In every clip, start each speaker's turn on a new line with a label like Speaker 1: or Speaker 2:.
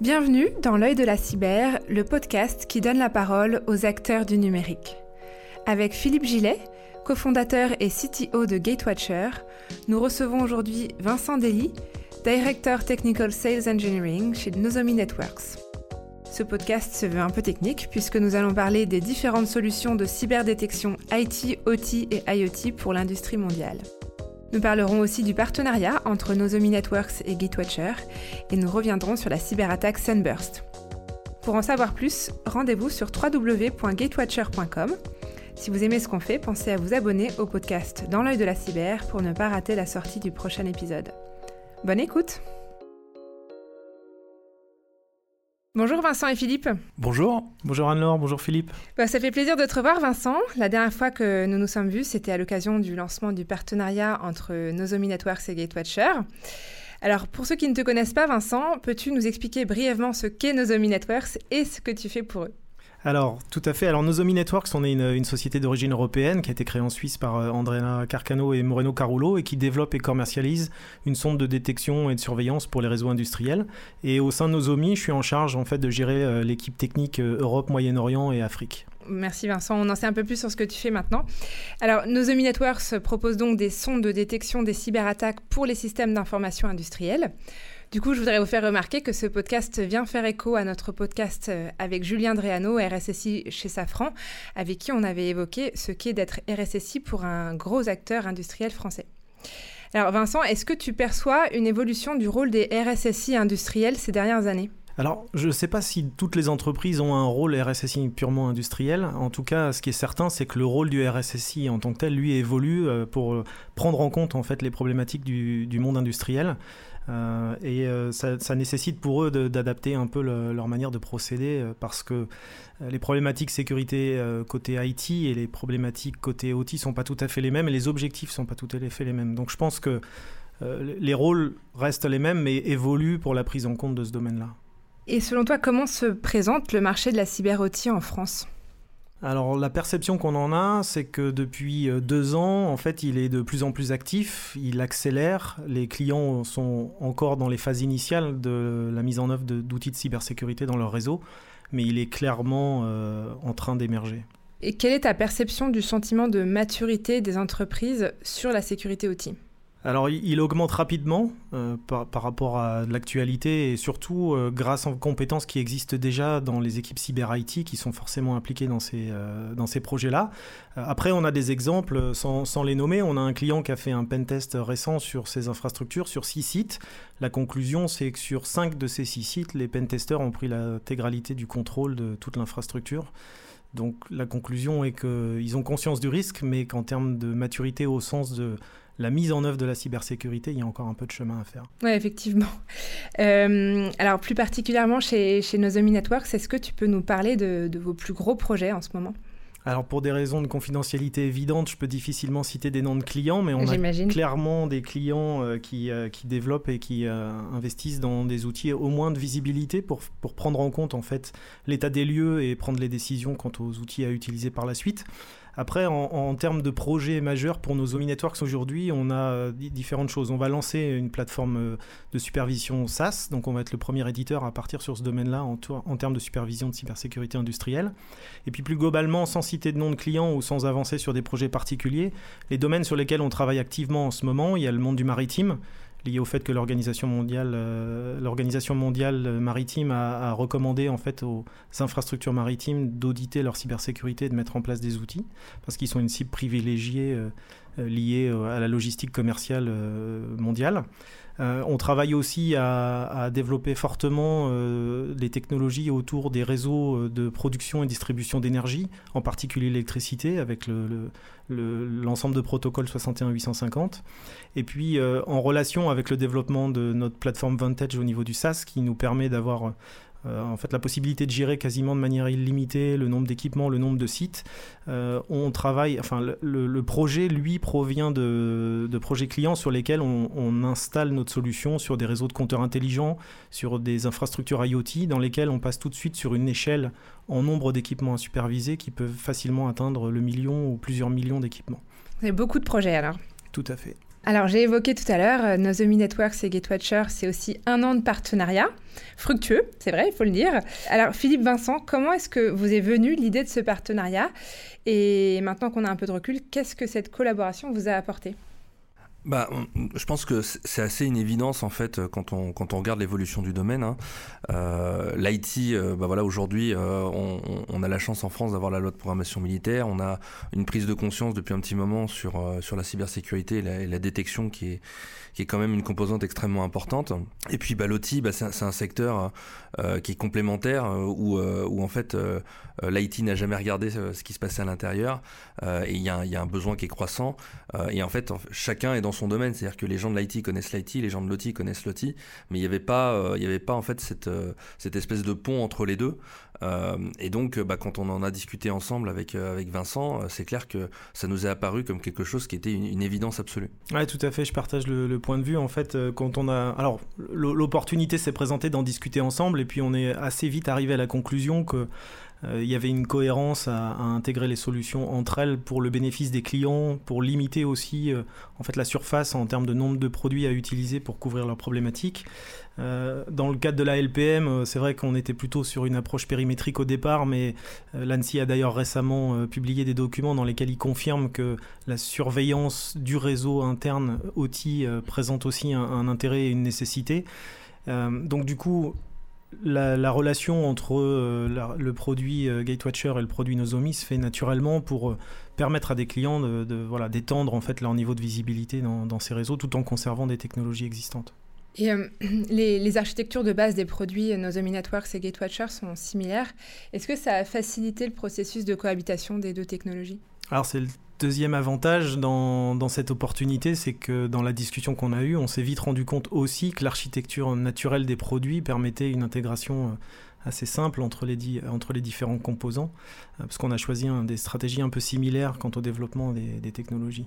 Speaker 1: Bienvenue dans L'œil de la cyber, le podcast qui donne la parole aux acteurs du numérique. Avec Philippe Gillet, cofondateur et CTO de Gatewatcher, nous recevons aujourd'hui Vincent Dely, Director Technical Sales Engineering chez Nozomi Networks. Ce podcast se veut un peu technique puisque nous allons parler des différentes solutions de cyberdétection IT, OT et IoT pour l'industrie mondiale. Nous parlerons aussi du partenariat entre Nozomi Networks et Gatewatcher et nous reviendrons sur la cyberattaque Sunburst. Pour en savoir plus, rendez-vous sur www.gatewatcher.com. Si vous aimez ce qu'on fait, pensez à vous abonner au podcast Dans l'œil de la cyber pour ne pas rater la sortie du prochain épisode. Bonne écoute Bonjour Vincent et Philippe.
Speaker 2: Bonjour, bonjour Anne-Laure, bonjour Philippe.
Speaker 1: Bah, ça fait plaisir de te revoir Vincent. La dernière fois que nous nous sommes vus, c'était à l'occasion du lancement du partenariat entre Nozomi Networks et Gatewatcher. Alors pour ceux qui ne te connaissent pas Vincent, peux-tu nous expliquer brièvement ce qu'est Nozomi Networks et ce que tu fais pour eux?
Speaker 2: Alors, tout à fait. Alors, Nozomi Networks, on est une, société d'origine européenne qui a été créée en Suisse par euh, Andrea Carcano et Moreno Carulo et qui développe et commercialise une sonde de détection et de surveillance pour les réseaux industriels. Et au sein de Nozomi, je suis en charge en fait de gérer euh, l'équipe technique euh, Europe, Moyen-Orient et Afrique.
Speaker 1: Merci Vincent, on en sait un peu plus sur ce que tu fais maintenant. Alors, Nozomi Networks propose donc des sondes de détection des cyberattaques pour les systèmes d'information industriels. Du coup, je voudrais vous faire remarquer que ce podcast vient faire écho à notre podcast euh, avec Julien Dréano, RSSI chez Safran, avec qui on avait évoqué ce qu'est d'être RSSI pour un gros acteur industriel français. Alors Vincent, est-ce que tu perçois une évolution du rôle des RSSI industriels ces dernières années?
Speaker 2: Alors, je ne sais pas si toutes les entreprises ont un rôle RSSI purement industriel. En tout cas, ce qui est certain, c'est que le rôle du RSSI en tant que tel, lui, évolue euh, pour prendre en compte en fait les problématiques du, du monde industriel. Euh, et euh, ça, nécessite pour eux d'adapter un peu leur manière de procéder euh, parce que les problématiques sécurité côté IT et les problématiques côté OT sont pas tout à fait les mêmes et les objectifs sont pas tout à fait les mêmes. Donc je pense que les rôles restent les mêmes mais évoluent pour la prise en compte de ce domaine-là.
Speaker 1: Et selon toi, comment se présente le marché de la cyber-OT en France?
Speaker 2: Alors la perception qu'on en a, c'est que depuis euh, deux ans, en fait, il est de plus en plus actif, il accélère, les clients sont encore dans les phases initiales de la mise en œuvre d'outils de, cybersécurité dans leur réseau, mais il est clairement euh, en train d'émerger.
Speaker 1: Et quelle est ta perception du sentiment de maturité des entreprises sur la sécurité outil
Speaker 2: alors, il augmente rapidement euh, par, rapport à l'actualité et surtout euh, grâce aux compétences qui existent déjà dans les équipes cyber IT qui sont forcément impliquées dans ces, euh, projets-là. après, on a des exemples sans, sans, les nommer. On a un client qui a fait un pentest récent sur ses infrastructures, sur six sites. La conclusion, c'est que sur cinq de ces six sites, les pentesters ont pris l'intégralité du contrôle de toute l'infrastructure. Donc la conclusion est qu'ils ont conscience du risque, mais qu'en termes de maturité au sens de la mise en œuvre de la cybersécurité, il y a encore un peu de chemin à faire.
Speaker 1: Oui, effectivement. Euh, alors, plus particulièrement chez, chez Nozomi Networks, est-ce que tu peux nous parler de, vos plus gros projets en ce moment?
Speaker 2: Alors pour des raisons de confidentialité évidentes, je peux difficilement citer des noms de clients, mais on a clairement des clients euh, qui, euh, qui, développent et qui investissent dans des outils au moins de visibilité pour, pour prendre en compte en fait l'état des lieux et prendre les décisions quant aux outils à utiliser par la suite. Après, en, termes de projets majeurs pour nos Zomi Networks aujourd'hui, on a euh, différentes choses. On va lancer une plateforme euh, de supervision SaaS, donc on va être le premier éditeur à partir sur ce domaine-là en, en, termes de supervision de cybersécurité industrielle. Et puis plus globalement, sans citer de nom de client ou sans avancer sur des projets particuliers, les domaines sur lesquels on travaille activement en ce moment, il y a le monde du maritime lié au fait que l'organisation mondiale, euh, mondiale maritime a, recommandé en fait aux infrastructures maritimes d'auditer leur cybersécurité et de mettre en place des outils parce qu'ils sont une cible privilégiée euh, euh, liée à la logistique commerciale mondiale. Euh, on travaille aussi à, développer fortement euh, les technologies autour des réseaux euh, de production et distribution d'énergie, en particulier l'électricité, avec l'ensemble de protocoles 61850. Et puis en relation avec le développement de notre plateforme Vantage au niveau du SaaS, qui nous permet d'avoir euh, en fait, la possibilité de gérer quasiment de manière illimitée le nombre d'équipements, le nombre de sites. Euh, on travaille, enfin, le, projet, lui, provient de, projets clients sur lesquels on, installe notre solution sur des réseaux de compteurs intelligents, sur des infrastructures IoT, dans lesquelles on passe tout de suite sur une échelle en nombre d'équipements à superviser qui peuvent facilement atteindre le million ou plusieurs millions d'équipements.
Speaker 1: Vous avez beaucoup de projets alors
Speaker 2: Tout à fait.
Speaker 1: Alors j'ai évoqué tout à l'heure, euh, Nozomi Networks et Gatewatcher, c'est aussi un an de partenariat, fructueux, c'est vrai, il faut le dire. Alors Philippe Vincent, comment est-ce que vous est venue l'idée de ce partenariat? Et maintenant qu'on a un peu de recul, qu'est-ce que cette collaboration vous a apporté?
Speaker 3: Bah, je pense que c'est assez une évidence en fait quand on, quand on regarde l'évolution du domaine. Hein. Euh, L'IT, euh, bah voilà, aujourd'hui, euh, on, on, a la chance en France d'avoir la loi de programmation militaire. On a une prise de conscience depuis un petit moment sur, euh, sur la cybersécurité et la, détection qui est, qui est quand même une composante extrêmement importante. Et puis bah, l'OT, bah, c'est un, secteur euh, qui est complémentaire euh, où, euh, où en fait l'IT n'a jamais regardé ce qui se passait à l'intérieur et il y, y, a un besoin qui est croissant. et en fait, chacun est dans son domaine, c'est-à-dire que les gens de l'IT connaissent l'IT, les gens de l'OT connaissent l'OT, mais il n'y avait pas, il y avait pas en fait cette, cette espèce de pont entre les deux. Euh, et donc, bah, quand on en a discuté ensemble avec, euh, avec Vincent, euh, c'est clair que ça nous est apparu comme quelque chose qui était une, évidence absolue.
Speaker 2: Oui, tout à fait, je partage le, point de vue. En fait, quand on a. Alors, l'opportunité s'est présentée d'en discuter ensemble, et puis on est assez vite arrivé à la conclusion que euh, il y avait une cohérence à, intégrer les solutions entre elles pour le bénéfice des clients, pour limiter aussi euh, en fait la surface en termes de nombre de produits à utiliser pour couvrir leurs problématiques. Euh, dans le cadre de la LPM, c'est vrai qu'on était plutôt sur une approche périmétrique au départ, mais l'ANSI a d'ailleurs récemment publié des documents dans lesquels il confirme que la surveillance du réseau interne OT présente aussi un, intérêt et une nécessité. donc du coup, la, relation entre euh, le produit euh, Gatewatcher et le produit Nozomi se fait naturellement pour euh, permettre à des clients de, voilà d'étendre en fait leur niveau de visibilité dans, ces réseaux tout en conservant des technologies existantes.
Speaker 1: Et les, architectures de base des produits Nozomi Networks et Gatewatcher sont similaires. Est-ce que ça a facilité le processus de cohabitation des deux technologies?
Speaker 2: Alors c'est le Deuxième avantage dans, cette opportunité, c'est que dans la discussion qu'on a eue, on s'est vite rendu compte aussi que l'architecture naturelle des produits permettait une intégration euh, assez simple entre les, différents composants, euh, parce qu'on a choisi des stratégies un peu similaires quant au développement des technologies.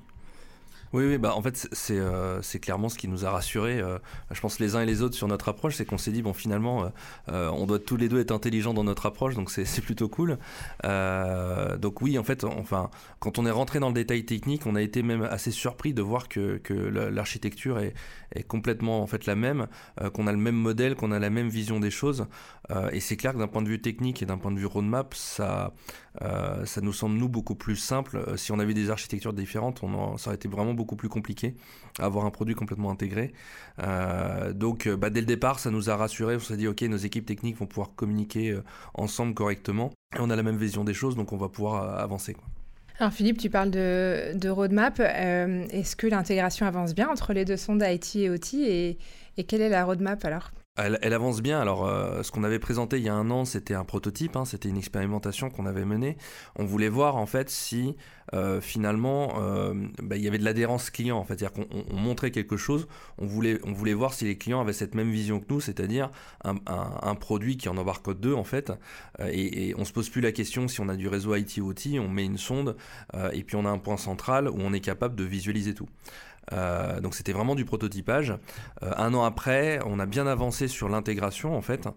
Speaker 3: Oui, oui, bah en fait c'est euh, c'est clairement ce qui nous a rassurés. Euh, je pense les uns et les autres sur notre approche, c'est qu'on s'est dit bon finalement euh, on doit tous les deux être intelligents dans notre approche, donc c'est plutôt cool. donc oui, en fait, enfin quand on est rentré dans le détail technique, on a été même assez surpris de voir que, que l'architecture est, est complètement en fait la même, qu'on a le même modèle, qu'on a la même vision des choses. et c'est clair que d'un point de vue technique et d'un point de vue roadmap, ça ça nous semble nous beaucoup plus simple. si on avait des architectures différentes, ça aurait été vraiment beaucoup plus compliqué à avoir un produit complètement intégré. Euh, donc euh, bah, dès le départ, ça nous a rassuré. On s'est dit, ok, nos équipes techniques vont pouvoir communiquer euh, ensemble correctement. Et on a la même vision des choses, donc on va pouvoir avancer.
Speaker 1: Alors Philippe, tu parles de, roadmap. Est-ce que l'intégration avance bien entre les deux sondes IT et OT et, et quelle est la roadmap alors?
Speaker 3: Elle, avance bien. Alors, euh, ce qu'on avait présenté il y a un an, c'était un prototype, hein, c'était une expérimentation qu'on avait menée. On voulait voir en fait si euh, finalement euh, bah, il y avait de l'adhérence client. En fait, c'est-à-dire qu'on montrait quelque chose. On voulait, on voulait voir si les clients avaient cette même vision que nous, c'est-à-dire un, produit qui en embarque deux en fait. Et, et, on se pose plus la question si on a du réseau IT OT, on met une sonde et puis on a un point central où on est capable de visualiser tout. Euh, donc c'était vraiment du prototypage. Euh, un an après, on a bien avancé sur l'intégration en fait.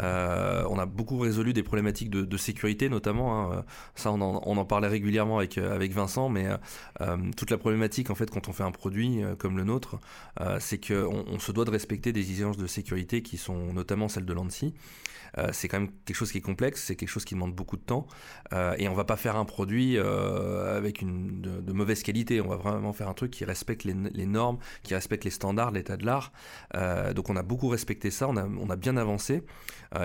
Speaker 3: Euh, on a beaucoup résolu des problématiques de, sécurité notamment. Hein. Ça, on en, parlait régulièrement avec avec Vincent, mais toute la problématique en fait quand on fait un produit comme le nôtre, c'est qu'on on se doit de respecter des exigences de sécurité qui sont notamment celles de l'ANSI. Euh, c'est quand même quelque chose qui est complexe, c'est quelque chose qui demande beaucoup de temps, euh, et on va pas faire un produit euh, avec une de, mauvaise qualité. On va vraiment faire un truc qui respecte les, normes, qui respecte les standards, l'état de l'art. donc on a beaucoup respecté ça, on a, bien avancé.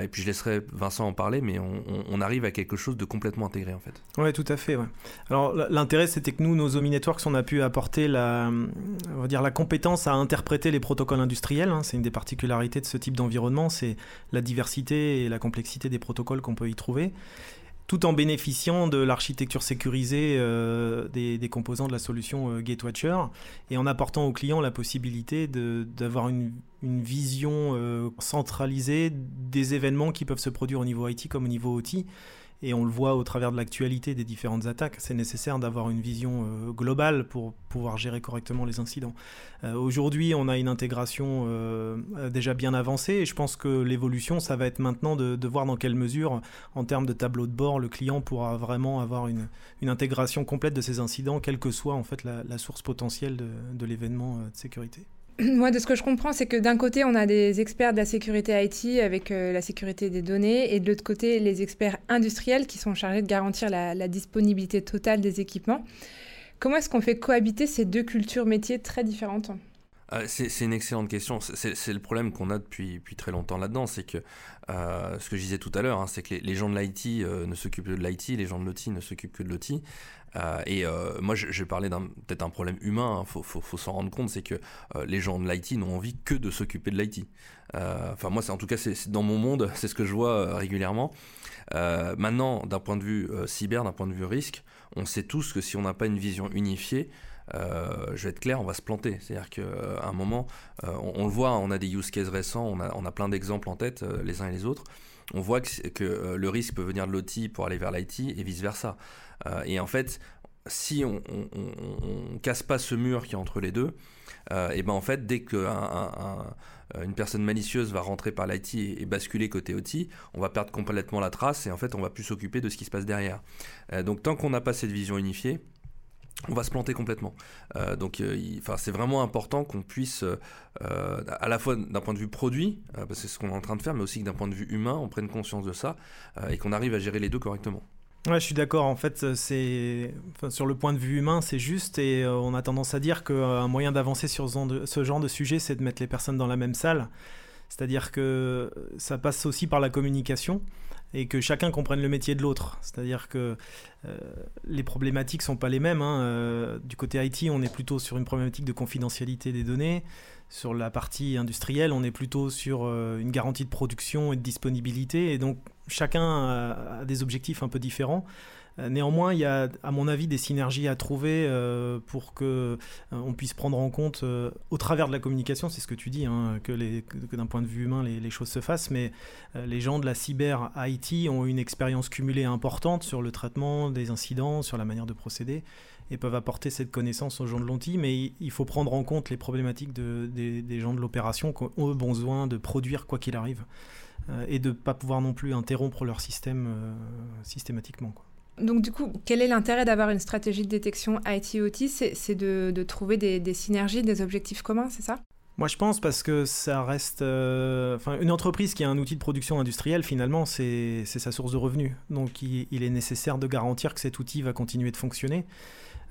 Speaker 3: et puis je laisserai Vincent en parler, mais on, arrive à quelque chose de complètement intégré en fait.
Speaker 2: Ouais, tout à fait. Alors l'intérêt, c'était que nous, nos Omi Networks, on a pu apporter la, on va dire la compétence à interpréter les protocoles industriels. Hein. C'est une des particularités de ce type d'environnement, c'est la diversité la complexité des protocoles qu'on peut y trouver, tout en bénéficiant de l'architecture sécurisée euh, des, composants de la solution euh, Gatewatcher et en apportant aux clients la possibilité d'avoir une, une vision centralisée des événements qui peuvent se produire au niveau IT comme au niveau OT. Et on le voit au travers de l'actualité des différentes attaques. C'est nécessaire d'avoir une vision euh, globale pour pouvoir gérer correctement les incidents. Euh, aujourd'hui, on a une intégration euh, déjà bien avancée et je pense que l'évolution, ça va être maintenant de, voir dans quelle mesure, en termes de tableau de bord, le client pourra vraiment avoir une, intégration complète de ces incidents, quelle que soit en fait la, source potentielle de l'événement de sécurité.
Speaker 1: Moi, de ce que je comprends, c'est que d'un côté, on a des experts de la sécurité IT avec euh, la sécurité des données, et de l'autre côté, les experts industriels qui sont chargés de garantir la, disponibilité totale des équipements. Comment est-ce qu'on fait cohabiter ces deux cultures métiers très différentes?
Speaker 3: Euh, c'est une excellente question. C'est le problème qu'on a depuis, très longtemps là-dedans. C'est que euh, ce que je disais tout à l'heure, hein, c'est que les, gens de l'IT ne s'occupent que de l'IT, les gens de l'OT ne s'occupent que de l'OT. Euh, et euh, moi, je, je parlais peut-être un problème humain. Il hein, faut, s'en rendre compte, c'est que euh, les gens de l'IT n'ont envie que de s'occuper de l'IT. Enfin, moi, c'est en tout cas, c'est dans mon monde, c'est ce que je vois régulièrement. maintenant, d'un point de vue cyber, d'un point de vue risque, on sait tous que si on n'a pas une vision unifiée, je vais être clair, on va se planter. C'est-à-dire qu'à un moment, on, le voit, on a des use cases récents, on a, plein d'exemples en tête, les uns et les autres. On voit que, le risque peut venir de l'OT pour aller vers l'IT et vice-versa. Euh, et en fait, si on, ne casse pas ce mur qui est entre les deux, euh, et ben en fait, dès qu'une une personne malicieuse va rentrer par l'IT et, basculer côté OT, on va perdre complètement la trace et en fait, on va plus s'occuper de ce qui se passe derrière. Euh, donc, tant qu'on n'a pas cette vision unifiée, on va se planter complètement. donc, enfin, c'est vraiment important qu'on puisse, à la fois d'un point de vue produit, parce que c'est ce qu'on est en train de faire, mais aussi d'un point de vue humain, on prenne conscience de ça et qu'on arrive à gérer les deux correctement.
Speaker 2: Ouais, je suis d'accord. En fait, euh, c'est sur le point de vue humain, c'est juste, et euh, on a tendance à dire qu'un euh, moyen d'avancer sur ce genre de sujet, c'est de mettre les personnes dans la même salle. C'est-à-dire que ça passe aussi par la communication et que chacun comprenne le métier de l'autre. C'est-à-dire que les problématiques sont pas les mêmes. Hein. du côté IT, on est plutôt sur une problématique de confidentialité des données. Sur la partie industrielle, on est plutôt sur une garantie de production et de disponibilité. Et donc, chacun a, des objectifs un peu différents. Euh, néanmoins, il y a, à mon avis, des synergies à trouver euh, pour que euh, on puisse prendre en compte, au travers de la communication, c'est ce que tu dis, hein, que, d'un point de vue humain, les, choses se fassent, mais les gens de la cyber IT ont une expérience cumulée importante sur le traitement des incidents, sur la manière de procéder, et peuvent apporter cette connaissance aux gens de l'ONTI, mais il faut prendre en compte les problématiques des, gens de l'opération qui ont besoin de produire quoi qu'il arrive. Et de ne pas pouvoir non plus interrompre leur système systématiquement.
Speaker 1: Donc du coup, quel est l'intérêt d'avoir une stratégie de détection IT-OT C'est de, trouver des, synergies, des objectifs communs, c'est ça?
Speaker 2: Moi, je pense parce que ça reste. Euh, une entreprise qui a un outil de production industrielle, finalement, c'est sa source de revenus. Donc, il, est nécessaire de garantir que cet outil va continuer de fonctionner.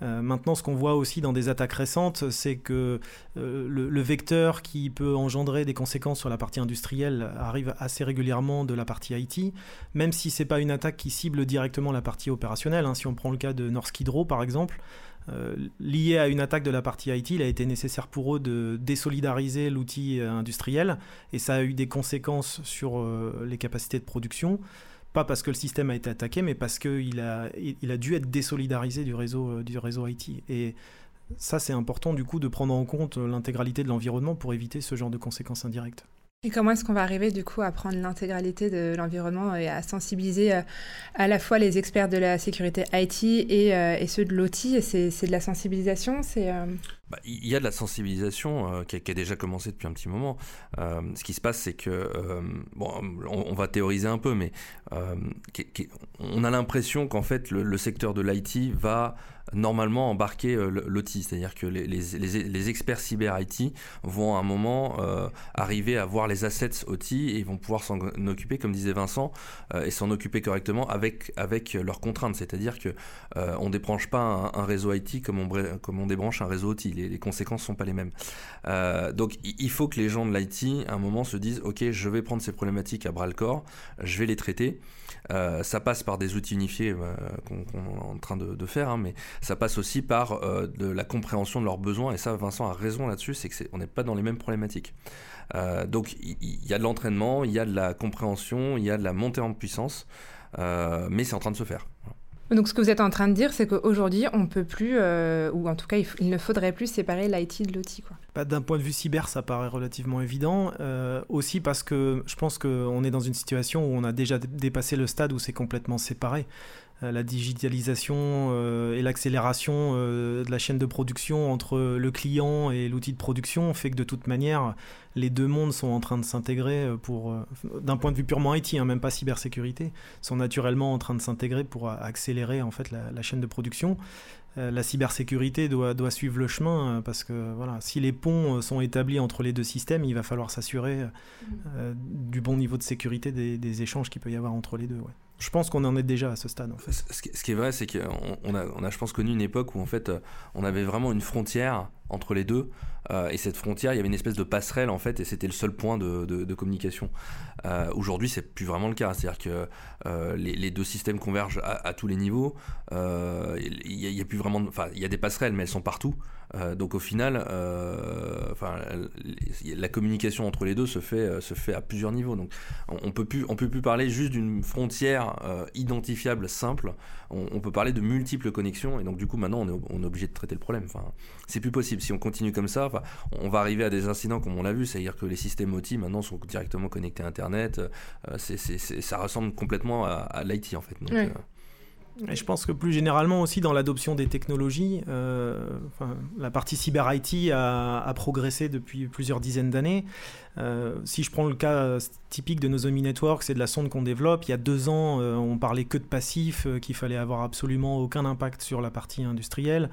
Speaker 2: Euh, maintenant, ce qu'on voit aussi dans des attaques récentes, c'est que euh, le, vecteur qui peut engendrer des conséquences sur la partie industrielle arrive assez régulièrement de la partie IT, même si ce n'est pas une attaque qui cible directement la partie opérationnelle. Hein. Si on prend le cas de Norsk Hydro, par exemple, euh, lié à une attaque de la partie IT, il a été nécessaire pour eux de désolidariser l'outil industriel et ça a eu des conséquences sur les capacités de production pas parce que le système a été attaqué, mais parce qu'il a, il a dû être désolidarisé du réseau, euh, du réseau IT. Et ça, c'est important du coup de prendre en compte l'intégralité de l'environnement pour éviter ce genre de conséquences indirectes.
Speaker 1: Et comment est-ce qu'on va arriver du coup à prendre l'intégralité de l'environnement et à sensibiliser euh, à la fois les experts de la sécurité IT et, euh, et ceux de l'OT C'est de la sensibilisation c'est
Speaker 3: bah, il y a de la sensibilisation euh, qui, a, déjà commencé depuis un petit moment. Euh, ce qui se passe, c'est que, euh, bon, on, va théoriser un peu, mais on a l'impression qu'en fait, le, secteur de l'IT va normalement embarquer l'OT, c'est-à-dire que les, les, experts cyber IT vont à un moment arriver à voir les assets OT et vont pouvoir s'en occuper, comme disait Vincent, et s'en occuper correctement avec, avec leurs contraintes, c'est-à-dire que on débranche pas un, réseau IT comme on, comme on débranche un réseau OT les, conséquences sont pas les mêmes. Euh, donc il faut que les gens de l'IT, à un moment, se disent, OK, je vais prendre ces problématiques à bras le corps, je vais les traiter. Euh, ça passe par des outils unifiés euh, qu'on est en train de, faire, hein, mais ça passe aussi par de la compréhension de leurs besoins. Et ça, Vincent a raison là-dessus, c'est qu'on n'est pas dans les mêmes problématiques. donc il y, a de l'entraînement, il y a de la compréhension, il y a de la montée en puissance, mais c'est en train de se faire.
Speaker 1: Donc ce que vous êtes en train de dire, c'est qu'aujourd'hui, on peut plus, euh, ou en tout cas, il, ne faudrait plus séparer l'IT de l'OT.
Speaker 2: bah, D'un point de vue cyber, ça paraît relativement évident. aussi parce que je pense qu'on est dans une situation où on a déjà dépassé le stade où c'est complètement séparé. Euh, la digitalisation euh, et l'accélération euh, de la chaîne de production entre le client et l'outil de production fait que de toute manière, les deux mondes sont en train de s'intégrer pour, d'un point de vue purement IT, hein, même pas cybersécurité, sont naturellement en train de s'intégrer pour accélérer en fait la, chaîne de production. la cybersécurité doit, suivre le chemin parce que voilà, si les ponts sont établis entre les deux systèmes, il va falloir s'assurer du bon niveau de sécurité des, échanges qu'il peut y avoir entre les deux. Je pense qu'on en est déjà à ce stade. En fait.
Speaker 3: ce, qui, est vrai, c'est qu'on a, a, je pense, connu une époque où en fait, euh, on avait vraiment une frontière entre les deux. Euh, et cette frontière, il y avait une espèce de passerelle en fait, et c'était le seul point de, communication. Euh, Aujourd'hui, c'est plus vraiment le cas. C'est-à-dire que euh, les, deux systèmes convergent à, tous les niveaux. Euh, il y, a plus vraiment, enfin, il y a des passerelles, mais elles sont partout. donc au final, enfin, la communication entre les deux se fait, se fait à plusieurs niveaux. Donc on, peut plus, on peut plus parler juste d'une frontière identifiable simple. On, peut parler de multiples connexions. Et donc du coup, maintenant, on est, on est obligé de traiter le problème. Enfin, c'est plus possible. Si on continue comme ça, on va arriver à des incidents comme on l'a vu, c'est-à-dire que les systèmes OT maintenant sont directement connectés à Internet. Euh, ça ressemble complètement à, l'IT en fait. Euh,
Speaker 2: et je pense que plus généralement aussi dans l'adoption des technologies, euh, la partie cyber IT a, progressé depuis plusieurs dizaines d'années. Euh, si je prends le cas typique de Nozomi Network, c'est de la sonde qu'on développe. Il y a deux ans, euh, on parlait que de passif, qu'il fallait avoir absolument aucun impact sur la partie industrielle.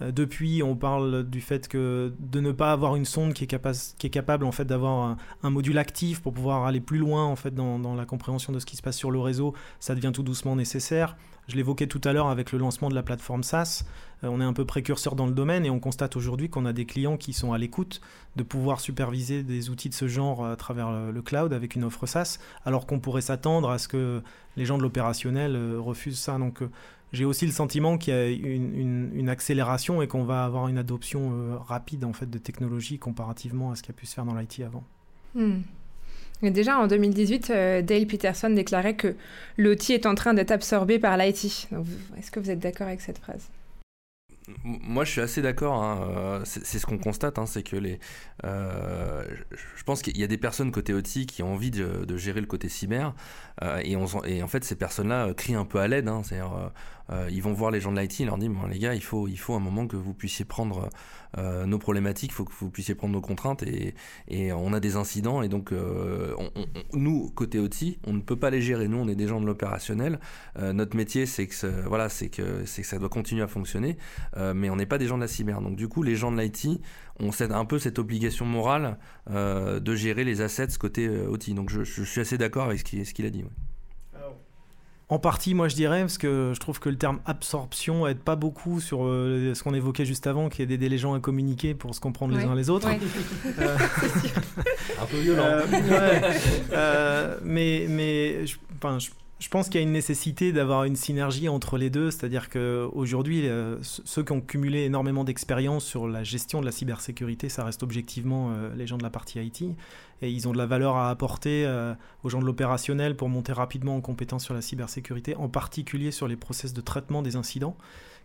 Speaker 2: depuis, on parle du fait que de ne pas avoir une sonde qui est, capable, qui est capable en fait d'avoir un, module actif pour pouvoir aller plus loin en fait dans, dans la compréhension de ce qui se passe sur le réseau, ça devient tout doucement nécessaire. Je l'évoquais tout à l'heure avec le lancement de la plateforme SaaS. Euh, on est un peu précurseur dans le domaine et on constate aujourd'hui qu'on a des clients qui sont à l'écoute de pouvoir superviser des outils de ce genre à travers le cloud avec une offre SaaS, alors qu'on pourrait s'attendre à ce que les gens de l'opérationnel euh, refusent ça. Donc euh, j'ai aussi le sentiment qu'il y a une, accélération et qu'on va avoir une adoption rapide en fait de technologies comparativement à ce qui a pu se faire dans l'IT avant.
Speaker 1: Déjà en 2018, euh, Dale Peterson déclarait que l'OT est en train d'être absorbé par l'IT. Est-ce que vous êtes d'accord avec cette phrase?
Speaker 3: Moi, je suis assez d'accord. Hein, euh, c'est ce qu'on constate, hein, c'est que les. Euh, je pense qu'il y a des personnes côté OT qui ont envie de, gérer le côté cyber, et, en fait, ces personnes-là crient un peu à l'aide. Hein, C'est-à-dire, ils vont voir les gens de l'IT, ils leur disent bon, les gars, il faut, il faut un moment que vous puissiez prendre euh, nos problématiques, il faut que vous puissiez prendre nos contraintes et, on a des incidents et donc euh, nous côté OT, on ne peut pas les gérer. Nous, on est des gens de l'opérationnel. Euh, notre métier, c'est que voilà, c'est que c'est que ça doit continuer à fonctionner, mais on n'est pas des gens de la cyber. Donc du coup, les gens de l'IT, on cède un peu cette obligation morale de gérer les assets côté OT. Donc je, suis assez d'accord avec ce qu'il a dit.
Speaker 2: En partie, moi je dirais, parce que je trouve que le terme absorption aide pas beaucoup sur euh, ce qu'on évoquait juste avant, qui est d'aider les gens à communiquer pour se comprendre les uns les autres.
Speaker 3: Euh, Un peu violent.
Speaker 2: Euh, mais mais je, je pense qu'il y a une nécessité d'avoir une synergie entre les deux, c'est-à-dire qu'aujourd'hui, ceux qui ont cumulé énormément d'expérience sur la gestion de la cybersécurité, ça reste objectivement les gens de la partie IT et ils ont de la valeur à apporter euh, aux gens de l'opérationnel pour monter rapidement en compétence sur la cybersécurité, en particulier sur les process de traitement des incidents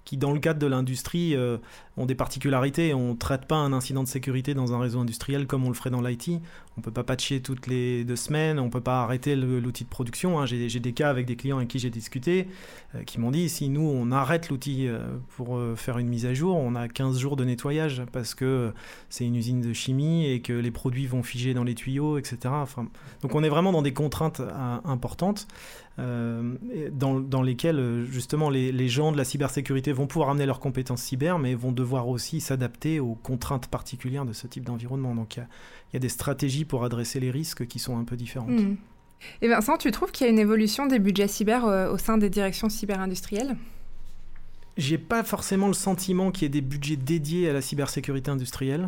Speaker 2: qui, dans le cadre de l'industrie, euh, ont des particularités. On ne traite pas un incident de sécurité dans un réseau industriel comme on le ferait dans l'IT. On ne peut pas patcher toutes les deux semaines, on ne peut pas arrêter l'outil de production. Hein. J'ai des cas avec des clients avec qui j'ai discuté euh, qui m'ont dit si nous, on arrête l'outil euh, pour faire une mise à jour, on a 15 jours de nettoyage parce que c'est une usine de chimie et que les produits vont figer dans les tuyaux, etc. Donc on est vraiment dans des contraintes importantes. Euh, dans, dans, lesquelles euh, justement les, les, gens de la cybersécurité vont pouvoir amener leurs compétences cyber, mais vont devoir aussi s'adapter aux contraintes particulières de ce type d'environnement. Donc il y, y, a des stratégies pour adresser les risques qui sont un peu différentes. Hmm.
Speaker 1: Et Vincent, tu trouves qu'il y a une évolution des budgets cyber euh, au sein des directions cyber-industrielles?
Speaker 2: J'ai pas forcément le sentiment qu'il y ait des budgets dédiés à la cybersécurité industrielle.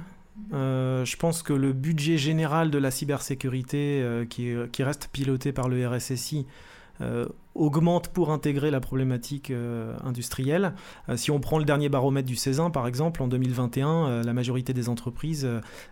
Speaker 2: je pense que le budget général de la cybersécurité qui, qui, reste piloté par le RSSI augmente pour intégrer la problématique industrielle. si on prend le dernier baromètre du Césin, par exemple, en 2021, la majorité des entreprises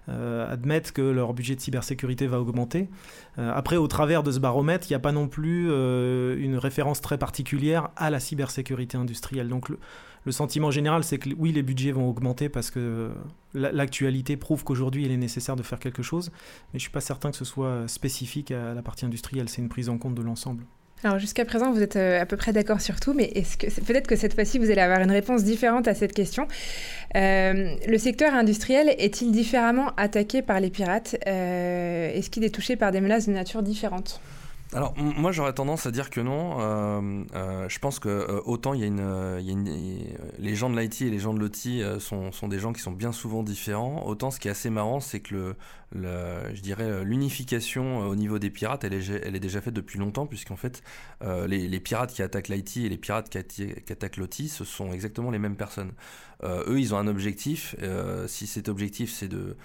Speaker 2: admettent que leur budget de cybersécurité va augmenter. après, au travers de ce baromètre, il n'y a pas non plus une référence très particulière à la cybersécurité industrielle. Donc le, le sentiment général, c'est que oui, les budgets vont augmenter parce que l'actualité prouve qu'aujourd'hui, il est nécessaire de faire quelque chose, mais je ne suis pas certain que ce soit spécifique à la partie industrielle, c'est une prise en compte de l'ensemble.
Speaker 1: Alors jusqu'à présent, vous êtes euh, à peu près d'accord sur tout, mais est-ce que peut-être que cette fois-ci, vous allez avoir une réponse différente à cette question. Euh, le secteur industriel est-il différemment attaqué par les pirates? Euh, Est-ce qu'il est touché par des menaces de nature différente
Speaker 3: alors moi j'aurais tendance à dire que non. Euh, euh, je pense que euh, autant il y a une, les gens de l'IT et les gens de l'OT sont, sont, des gens qui sont bien souvent différents. Autant ce qui est assez marrant, c'est que le, le, je dirais l'unification au niveau des pirates, elle est, elle est déjà faite depuis longtemps puisqu'en fait les, les, pirates qui attaquent l'IT et les pirates qui, qui attaquent l'OT, ce sont exactement les mêmes personnes. eux, ils ont un objectif. si cet objectif c'est de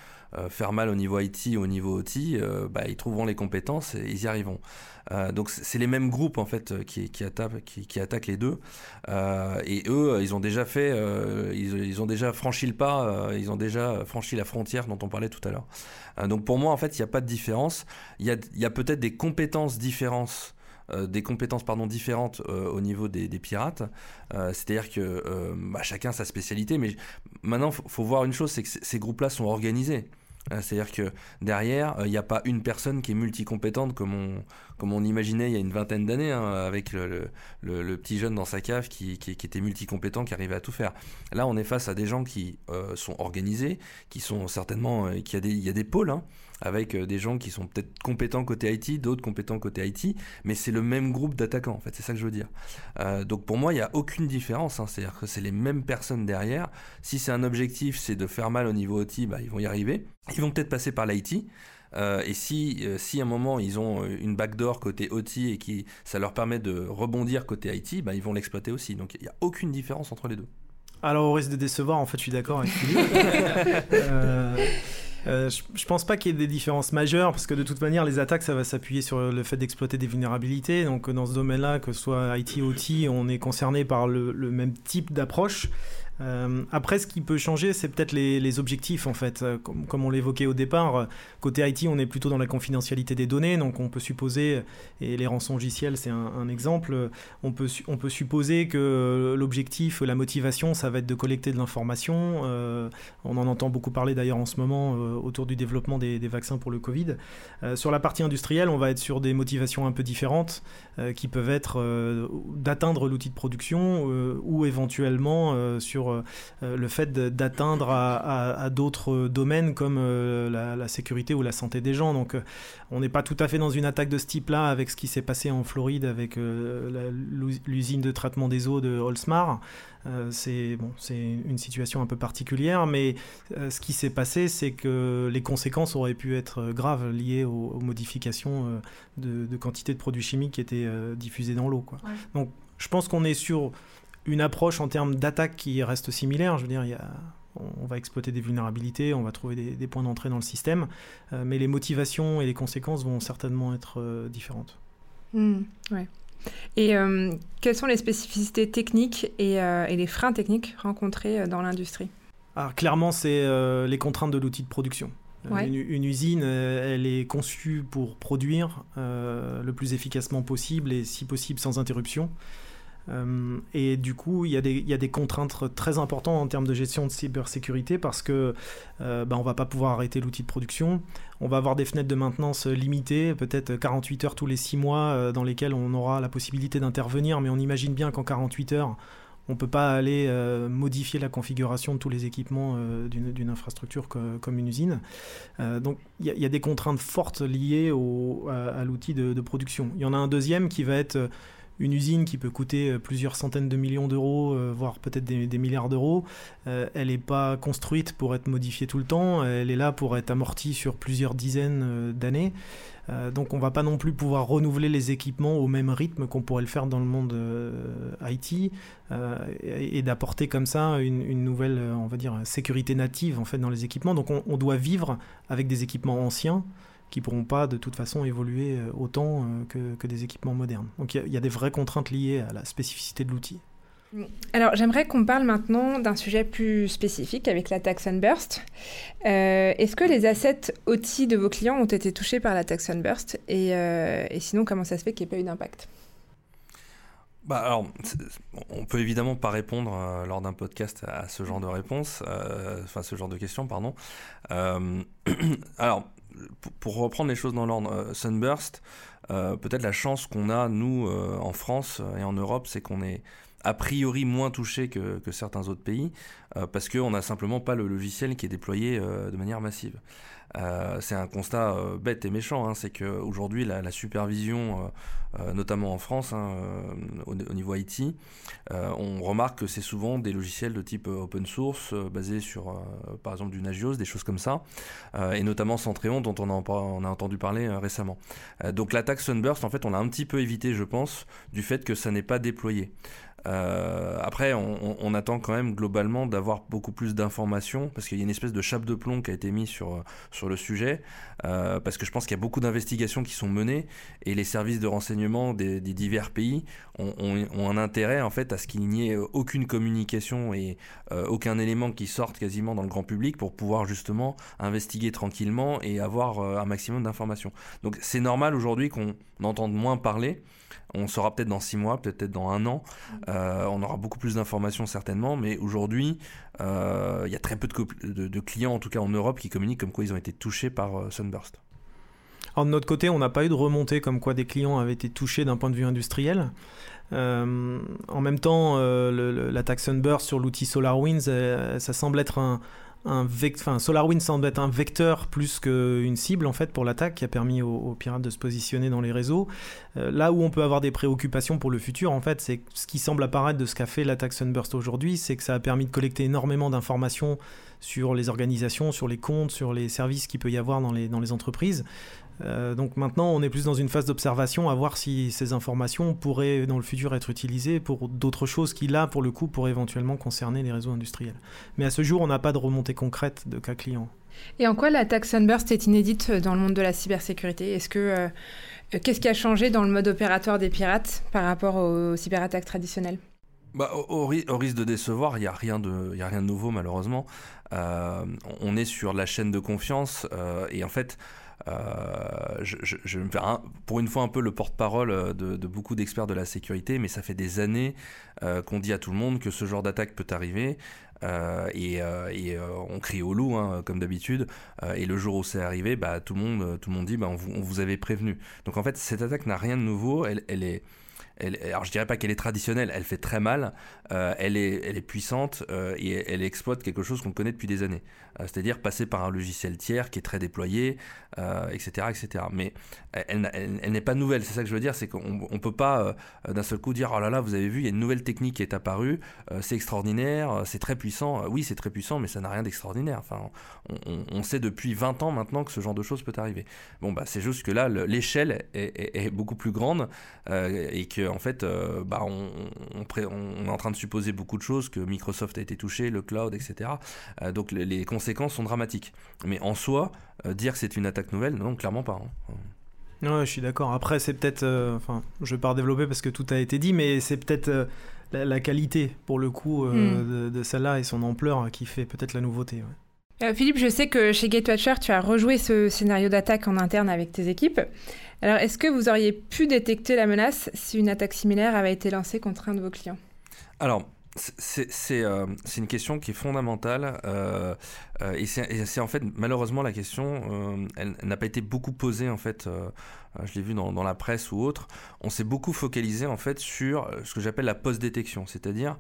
Speaker 3: faire mal au niveau IT ou au niveau OT, bah, ils trouveront les compétences et ils y arriveront. Euh, donc c'est les mêmes groupes en fait qui, qui, attaquent, les deux. Euh, et eux, ils ont déjà fait, euh, ils, ont déjà franchi le pas, ils ont déjà franchi la frontière dont on parlait tout à l'heure. donc pour moi, en fait, il n'y a pas de différence. Il y a, peut-être des compétences différentes. des compétences pardon différentes au niveau des, pirates. C'est-à-dire que bah, chacun sa spécialité, mais maintenant il faut, voir une chose, c'est que ces groupes-là sont organisés. Euh, c'est-à-dire que derrière, il euh, n'y a pas une personne qui est multicompétente comme on, comme on imaginait il y a une vingtaine d'années, hein, avec le, petit jeune dans sa cave qui, qui, était multicompétent, qui arrivait à tout faire. Là, on est face à des gens qui euh, sont organisés, qui sont certainement, qui a des, il y a des pôles. Hein, avec des gens qui sont peut-être compétents côté IT, d'autres compétents côté IT, mais c'est le même groupe d'attaquants, en fait, c'est ça que je veux dire. donc pour moi, il n'y a aucune différence, hein, c'est-à-dire que c'est les mêmes personnes derrière. Si c'est un objectif, c'est de faire mal au niveau IT, bah, ils vont y arriver. Ils vont peut-être passer par l'IT. Euh, et si, euh, si à un moment ils ont euh, une backdoor côté OT et qui ça leur permet de rebondir côté IT, bah, ils vont l'exploiter aussi. Donc il n'y a aucune différence entre les deux.
Speaker 2: Alors au risque de décevoir, en fait, je suis d'accord avec Philippe. je, ne pense pas qu'il y ait des différences majeures parce que de toute manière, les attaques, ça va s'appuyer sur le fait d'exploiter des vulnérabilités. Donc, dans ce domaine-là, que ce soit IT, OT, on est concerné par le même type d'approche. Euh, après, ce qui peut changer, c'est peut-être les, objectifs, en fait. Euh, comme, on l'évoquait au départ, euh, côté IT, on est plutôt dans la confidentialité des données, donc on peut supposer, et les rançons logiciels, c'est un, exemple, on peut supposer que l'objectif, la motivation, ça va être de collecter de l'information. on en entend beaucoup parler d'ailleurs en ce moment autour du développement des, vaccins pour le Covid. sur la partie industrielle, on va être sur des motivations un peu différentes, qui peuvent être d'atteindre l'outil de production ou éventuellement sur euh, euh, le fait d'atteindre à, d'autres domaines comme euh, la, sécurité ou la santé des gens. Donc on n'est pas tout à fait dans une attaque de ce type-là avec ce qui s'est passé en Floride avec l'usine de traitement des eaux de Holzmar. c'est bon, une situation un peu particulière, mais ce qui s'est passé, c'est que les conséquences auraient pu être graves liées aux, modifications de, quantité de produits chimiques qui étaient diffusés dans l'eau. Donc je pense qu'on est sur une approche en termes d'attaque qui reste similaire. Je veux dire, il y a, on va exploiter des vulnérabilités, on va trouver des, points d'entrée dans le système, euh, mais les motivations et les conséquences vont certainement être euh, différentes.
Speaker 1: Hmm, ouais. Et euh, quelles sont les spécificités techniques et, les freins techniques rencontrés dans l'industrie?
Speaker 2: Alors clairement, c'est les contraintes de l'outil de production. Une, une, usine, elle est conçue pour produire le plus efficacement possible et si possible sans interruption. Euh, et du coup, il y, a des, contraintes très importantes en termes de gestion de cybersécurité parce que euh, bah, on va pas pouvoir arrêter l'outil de production. On va avoir des fenêtres de maintenance limitées, peut-être 48 heures tous les 6 mois, euh, dans lesquelles on aura la possibilité d'intervenir, mais on imagine bien qu'en 48 heures, on peut pas aller modifier la configuration de tous les équipements d'une infrastructure comme une usine. donc il y, a des contraintes fortes liées à, l'outil de, production. Il y en a un deuxième qui va être une usine qui peut coûter euh, plusieurs centaines de millions d'euros, euh, voire peut-être des, milliards d'euros, euh, elle n'est pas construite pour être modifiée tout le temps, elle est là pour être amortie sur plusieurs dizaines d'années. donc on va pas non plus pouvoir renouveler les équipements au même rythme qu'on pourrait le faire dans le monde IT et, d'apporter comme ça une, nouvelle, on va dire, sécurité native en fait dans les équipements. Donc on, on doit vivre avec des équipements anciens qui pourront pas de toute façon évoluer autant que, des équipements modernes. Donc il y, a des vraies contraintes liées à la spécificité de l'outil.
Speaker 1: Alors, j'aimerais qu'on parle maintenant d'un sujet plus spécifique avec la tax Sunburst. Euh, Est-ce que les assets outils de vos clients ont été touchés par la tax Sunburst et, euh, et sinon, comment ça se fait qu'il n'y ait pas eu d'impact?
Speaker 3: Bah alors, on peut évidemment pas répondre euh, lors d'un podcast à ce genre de réponse, euh, enfin ce genre de questions, pardon. alors, pour reprendre les choses dans l'ordre, Sunburst, peut-être la chance qu'on a nous en France et en Europe, c'est qu'on est a priori moins touché que, certains autres pays, euh, parce qu'on n'a simplement pas le logiciel qui est déployé euh, de manière massive. Euh, c'est un constat bête et méchant, hein, c'est qu'aujourd'hui la, la supervision, notamment en France, hein, au, niveau IT, on remarque que c'est souvent des logiciels de type open source, basés sur par exemple du Nagios, des choses comme ça, et notamment Centreon dont on a, on a entendu parler récemment. donc l'attaque Sunburst, en fait, on l'a un petit peu évité, je pense, du fait que ça n'est pas déployé. Euh, après, on, attend quand même globalement d'avoir beaucoup plus d'informations parce qu'il y a une espèce de chape de plomb qui a été mise sur, sur le sujet. Euh, parce que je pense qu'il y a beaucoup d'investigations qui sont menées et les services de renseignement des, divers pays ont, un intérêt en fait à ce qu'il n'y ait aucune communication et euh, aucun élément qui sorte quasiment dans le grand public pour pouvoir justement investiguer tranquillement et avoir un maximum d'informations. Donc c'est normal aujourd'hui qu'on entende moins parler. On saura peut-être dans six mois, peut-être dans un an. Euh, on aura beaucoup plus d'informations certainement, mais aujourd'hui, euh, il y a très peu de, clients, en tout cas en Europe, qui communiquent comme quoi ils ont été touchés par euh, Sunburst.
Speaker 2: Alors de notre côté, on n'a pas eu de remontée comme quoi des clients avaient été touchés d'un point de vue industriel. en même temps, l'attaque Sunburst sur l'outil SolarWinds, ça semble être un, un enfin, SolarWinds semble être un vecteur plus qu'une cible en fait pour l'attaque qui a permis aux, pirates de se positionner dans les réseaux. Euh, là où on peut avoir des préoccupations pour le futur, en fait, c'est ce qui semble apparaître de ce qu'a fait l'attaque Sunburst aujourd'hui, c'est que ça a permis de collecter énormément d'informations sur les organisations, sur les comptes, sur les services qu'il peut y avoir dans les entreprises. Euh, donc maintenant, on est plus dans une phase d'observation à voir si ces informations pourraient dans le futur être utilisées pour d'autres choses qui, là, pour le coup, pourraient éventuellement concerner les réseaux industriels. Mais à ce jour, on n'a pas de remontée concrète de cas clients.
Speaker 1: Et en quoi l'attaque Sunburst est inédite dans le monde de la cybersécurité? Est-ce que euh, qu'est-ce qui a changé dans le mode opératoire des pirates par rapport aux cyberattaques traditionnelles?
Speaker 3: Bah, au, risque de décevoir, il n'y a, rien de, a rien de nouveau malheureusement. Euh, on est sur la chaîne de confiance et en fait, euh, je, me faire pour une fois un peu le porte-parole euh, de, beaucoup d'experts de la sécurité, mais ça fait des années euh, qu'on dit à tout le monde que ce genre d'attaque peut arriver. et, on crie au loup hein, comme d'habitude. Et le jour où c'est arrivé bah, tout le monde tout le monde dit bah, on, vous, vous, avait prévenu. Donc en fait cette attaque n'a rien de nouveau. Elle est alors je dirais pas qu'elle est traditionnelle, elle fait très mal, euh, elle, est, elle est puissante euh, et elle exploite quelque chose qu'on connaît depuis des années. Euh, c'est-à-dire passer par un logiciel tiers qui est très déployé, etc., etc. Mais elle, n'est pas nouvelle, c'est ça que je veux dire, c'est qu'on ne peut pas d'un seul coup dire oh là là, vous avez vu, il y a une nouvelle technique qui est apparue, c'est extraordinaire, c'est très puissant. oui, c'est très puissant, mais ça n'a rien d'extraordinaire. Enfin, on, sait depuis 20 ans maintenant que ce genre de choses peut arriver. Bon, bah, c'est juste que là, l'échelle est, est, beaucoup plus grande et que en fait, euh, bah, on, est en train de supposer beaucoup de choses, que Microsoft a été touché, le cloud, etc. Euh, donc les, conséquences sont dramatiques. Mais en soi, euh, dire que c'est une attaque nouvelle, non, clairement pas. Hein.
Speaker 2: je suis d'accord. Après, c'est peut-être, enfin, je vais pas redévelopper parce que tout a été dit, mais c'est peut-être la, qualité, pour le coup, hmm. de, celle-là et son ampleur qui fait peut-être la nouveauté.
Speaker 1: Philippe, je sais que chez Gatewatcher, tu as rejoué ce scénario d'attaque en interne avec tes équipes. Alors, est-ce que vous auriez pu détecter la menace si une attaque similaire avait été lancée contre un de vos clients?
Speaker 3: Euh, c'est une question qui est fondamentale euh, euh, et c'est en fait malheureusement la question, elle, n'a pas été beaucoup posée en fait. je l'ai vu dans, dans, la presse ou autre. On s'est beaucoup focalisé en fait sur ce que j'appelle la post-détection, c'est-à-dire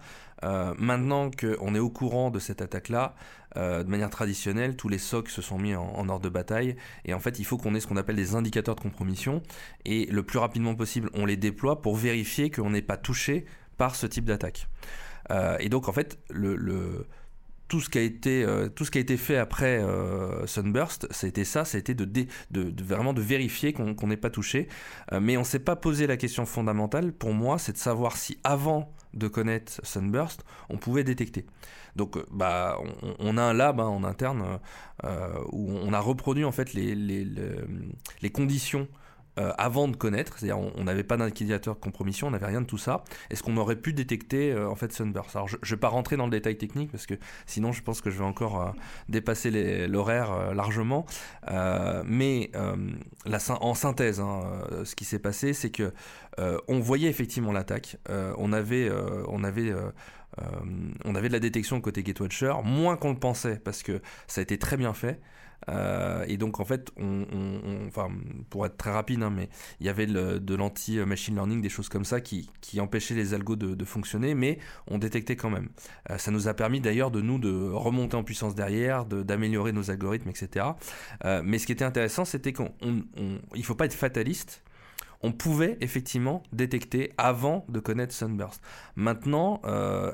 Speaker 3: maintenant qu'on est au courant de cette attaque-là, de manière traditionnelle, tous les SOC se sont mis en, en ordre de bataille et en fait il faut qu'on ait ce qu'on appelle des indicateurs de compromission et le plus rapidement possible on les déploie pour vérifier qu'on n'est pas touché par ce type d'attaque. Euh, et donc, en fait, tout ce qui a été tout ce qui a été fait après Sunburst, ça a été ça, été de, vraiment de vérifier qu'on n'est pas touché. mais on s'est pas posé la question fondamentale. Pour moi, c'est de savoir si avant de connaître Sunburst, on pouvait détecter. Donc, euh, bah, on, a un lab hein, en interne euh, où on a reproduit en fait les conditions euh, avant de connaître, c'est-à-dire on n'avait pas d'indicateur de compromission, on n'avait rien de tout ça. Est-ce qu'on aurait pu détecter euh, en fait Sunburst? Alors je ne vais pas rentrer dans le détail technique parce que sinon je pense que je vais encore euh, dépasser l'horaire largement. mais en synthèse, hein, ce qui s'est passé, c'est que on voyait effectivement l'attaque. on avait, on avait on avait de la détection côté Gatewatcher, moins qu'on le pensait, parce que ça a été très bien fait. Euh, et donc en fait, pour être très rapide, hein, mais il y avait de l'anti-machine learning, des choses comme ça qui, empêchaient les algos de, fonctionner, mais on détectait quand même. Euh, ça nous a permis d'ailleurs de nous de remonter en puissance derrière, d'améliorer nos algorithmes, etc. Euh, mais ce qui était intéressant, c'était qu'il ne faut pas être fataliste on pouvait effectivement détecter avant de connaître Sunburst. Maintenant,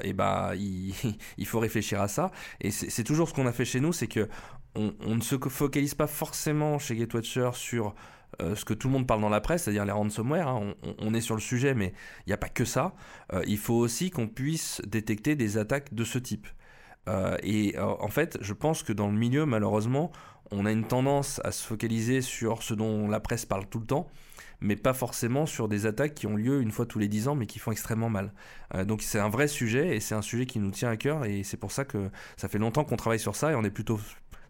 Speaker 3: eh ben, il, faut réfléchir à ça. Et c'est toujours ce qu'on a fait chez nous, c'est que on, ne se focalise pas forcément chez Gatewatcher sur euh, ce que tout le monde parle dans la presse, c'est-à-dire les ransomware. Hein. On, est sur le sujet, mais il n'y a pas que ça. Euh, il faut aussi qu'on puisse détecter des attaques de ce type. et en fait, je pense que dans le milieu, malheureusement, on a une tendance à se focaliser sur ce dont la presse parle tout le temps mais pas forcément sur des attaques qui ont lieu une fois tous les 10 ans, mais qui font extrêmement mal. Euh, donc c'est un vrai sujet, et c'est un sujet qui nous tient à cœur, et c'est pour ça que ça fait longtemps qu'on travaille sur ça, et on est plutôt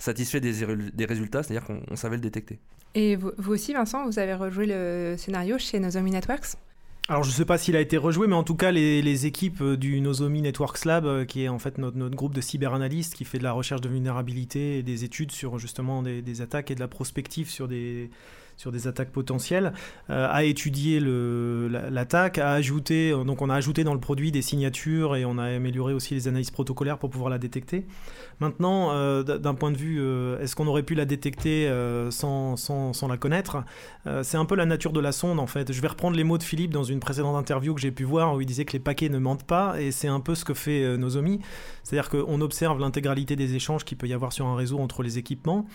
Speaker 3: satisfait des, des résultats, c'est-à-dire qu'on savait le détecter.
Speaker 1: Et vous, aussi, Vincent, vous avez rejoué le scénario chez Nozomi Networks?
Speaker 2: Alors je ne sais pas s'il a été rejoué, mais en tout cas les, équipes euh, du Nozomi Networks Lab, euh, qui est en fait notre, notre, groupe de cyberanalystes qui fait de la recherche de vulnérabilité et des études sur justement des attaques et de la prospective sur des, sur des attaques potentielles, euh, a étudié l'attaque, a ajouté, euh, donc on a ajouté dans le produit des signatures et on a amélioré aussi les analyses protocolaires pour pouvoir la détecter. Maintenant, euh, d'un point de vue, est-ce qu'on aurait pu la détecter sans, sans, la connaître? C'est un peu la nature de la sonde en fait. Je vais reprendre les mots de Philippe dans une précédente interview que j'ai pu voir où il disait que les paquets ne mentent pas et c'est un peu ce que fait Nozomi. C'est-à-dire qu'on observe l'intégralité des échanges qu'il peut y avoir sur un réseau entre les équipements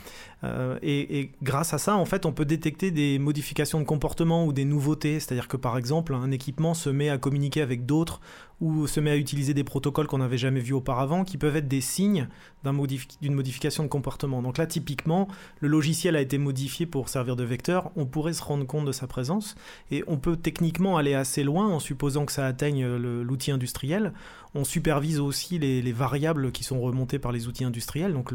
Speaker 2: et grâce à ça, en fait, on peut détecter des modifications de comportement ou des nouveautés, c'est-à-dire que par exemple un équipement se met à communiquer avec d'autres ou se met à utiliser des protocoles qu'on n'avait jamais vus auparavant, qui peuvent être des signes d'une modification de comportement. Donc là, typiquement, le logiciel a été modifié pour servir de vecteur, on pourrait se rendre compte de sa présence, et on peut techniquement aller assez loin en supposant que ça atteigne l'outil industriel. On supervise aussi les, variables qui sont remontées par les outils industriels, donc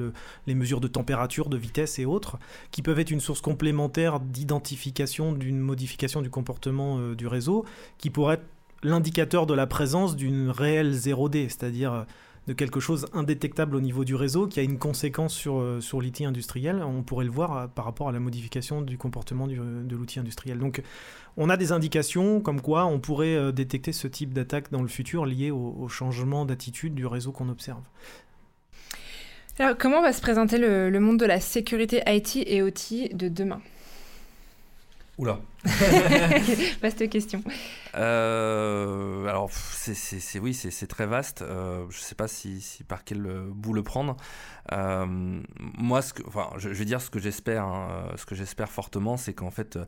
Speaker 2: les mesures de température, de vitesse et autres, qui peuvent être une source complémentaire d'identification d'une modification du comportement euh, du réseau, qui pourrait être l'indicateur de la présence d'une réelle 0D, c'est-à-dire euh, de quelque chose indétectable au niveau du réseau qui a une conséquence sur, euh, sur l'outil industriel. On pourrait le voir euh, par rapport à la modification du comportement de l'outil industriel. Donc on a des indications comme quoi on pourrait détecter ce type d'attaque dans le futur lié au, changement d'attitude du réseau qu'on observe.
Speaker 1: Alors, comment va se présenter le, le monde de la sécurité IT et OT de demain?
Speaker 3: Oula.
Speaker 1: Vaste question.
Speaker 3: Euh, alors, c'est, oui, c'est, très vaste. Euh, je ne sais pas si, par quel bout le prendre. Euh, moi, ce que, enfin, je, vais dire ce que j'espère. Hein, ce que j'espère fortement, c'est qu'en fait,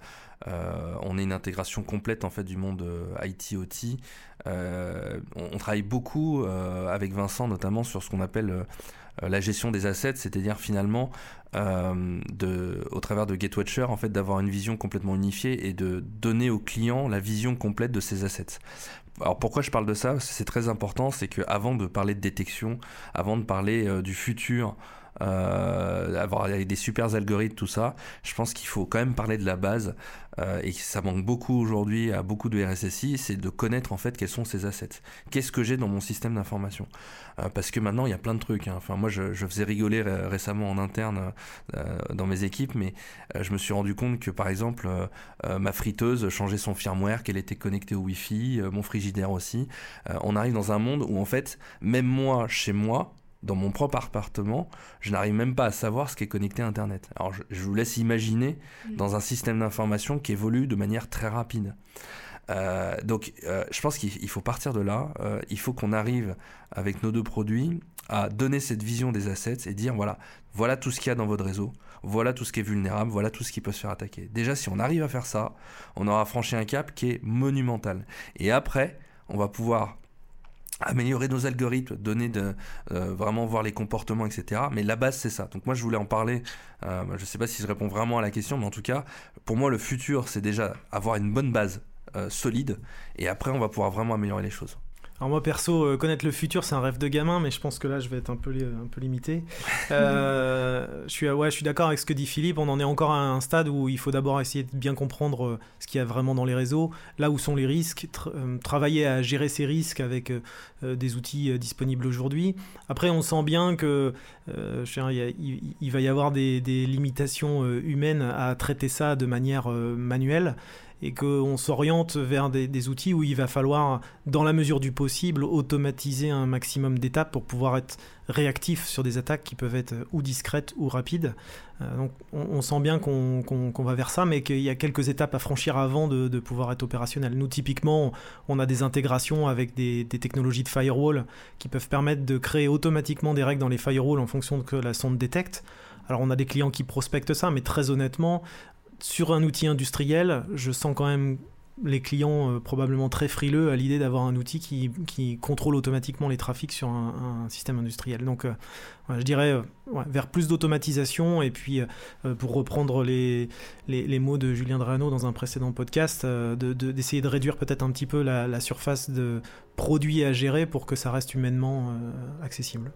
Speaker 3: on ait une intégration complète en fait du monde IT/OT. On, on, travaille beaucoup avec Vincent, notamment sur ce qu'on appelle la gestion des assets, c'est-à-dire finalement euh, au travers de GateWatcher, en fait, d'avoir une vision complètement unifiée et de donner au client la vision complète de ses assets. Alors pourquoi je parle de ça? C'est très important, c'est qu'avant de parler de détection, avant de parler euh, du futur, euh, avoir des super algorithmes, tout ça, je pense qu'il faut quand même parler de la base euh, et ça manque beaucoup aujourd'hui à beaucoup de RSSI, c'est de connaître en fait quels sont ces assets. Qu'est-ce que j'ai dans mon système d'information? Euh, Parce que maintenant il y a plein de trucs. Hein. Enfin moi je, faisais rigoler récemment en interne euh, dans mes équipes, mais je me suis rendu compte que par exemple ma friteuse changeait son firmware, qu'elle était connectée au Wi-Fi, mon frigidaire aussi. on arrive dans un monde où en fait même moi chez moi dans mon propre appartement, je n'arrive même pas à savoir ce qui est connecté à Internet. Alors je, vous laisse imaginer mm. dans un système d'information qui évolue de manière très rapide. donc, je pense qu'il faut partir de là. il faut qu'on arrive avec nos deux produits à donner cette vision des assets et dire voilà, voilà tout ce qu'il y a dans votre réseau, voilà tout ce qui est vulnérable, voilà tout ce qui peut se faire attaquer. Déjà, si on arrive à faire ça, on aura franchi un cap qui est monumental. Et après, on va pouvoir améliorer nos algorithmes, donner de euh, vraiment voir les comportements, etc. Mais la base c'est ça. Donc moi je voulais en parler. Euh, je ne sais pas si je réponds vraiment à la question, mais en tout cas pour moi le futur c'est déjà avoir une bonne base euh, solide et après on va pouvoir vraiment améliorer les choses.
Speaker 2: Alors moi perso, euh, connaître le futur, c'est un rêve de gamin, mais je pense que là, je vais être un peu, un peu limité. Euh, je suis, ouais, je suis d'accord avec ce que dit Philippe. On en est encore à un stade où il faut d'abord essayer de bien comprendre euh, ce qu'il y a vraiment dans les réseaux, là où sont les risques, travailler à gérer ces risques avec des outils disponibles aujourd'hui. Après, on sent bien que il, va y avoir des, des limitations humaines à traiter ça de manière manuelle et qu'on s'oriente vers des, outils où il va falloir, dans la mesure du possible, automatiser un maximum d'étapes pour pouvoir être réactif sur des attaques qui peuvent être ou discrètes ou rapides. Euh, donc on, sent bien qu'on va vers ça, mais qu'il y a quelques étapes à franchir avant de, pouvoir être opérationnel. Nous, typiquement, on a des intégrations avec des, technologies de firewall qui peuvent permettre de créer automatiquement des règles dans les firewalls en fonction de que la sonde détecte. Alors on a des clients qui prospectent ça, mais très honnêtement, sur un outil industriel, je sens quand même les clients euh, probablement très frileux à l'idée d'avoir un outil qui, contrôle automatiquement les trafics sur un, système industriel. Donc euh, je dirais euh, vers plus d'automatisation et puis pour reprendre les, les, mots de Julien Drano dans un précédent podcast, d'essayer de, réduire peut-être un petit peu la, surface de produits à gérer pour que ça reste humainement accessible.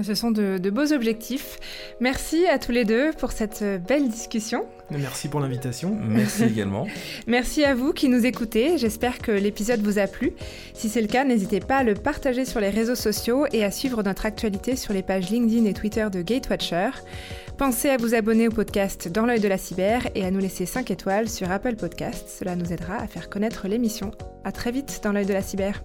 Speaker 1: Ce sont de, beaux objectifs. Merci à tous les deux pour cette belle discussion.
Speaker 2: Merci pour l'invitation.
Speaker 3: Merci également.
Speaker 1: Merci à vous qui nous écoutez. J'espère que l'épisode vous a plu. Si c'est le cas, n'hésitez pas à le partager sur les réseaux sociaux et à suivre notre actualité sur les pages LinkedIn et Twitter de Gatewatcher. Pensez à vous abonner au podcast Dans l'œil de la cyber et à nous laisser 5 étoiles sur Apple Podcasts. Cela nous aidera à faire connaître l'émission. À très vite dans l'œil de la cyber.